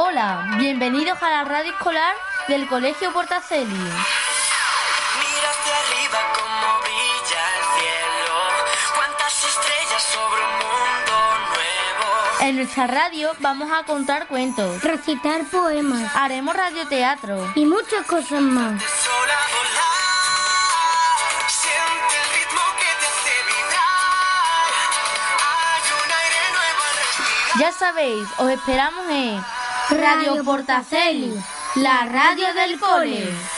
Hola, bienvenidos a la radio escolar del Colegio Portacelio. Mira hacia arriba como brilla el cielo. Cuántas estrellas sobre un mundo nuevo. En nuestra radio vamos a contar cuentos, recitar poemas haremos radioteatro, y muchas cosas más. Ya sabéis, os esperamos en Radio Portacelli, la radio del cole.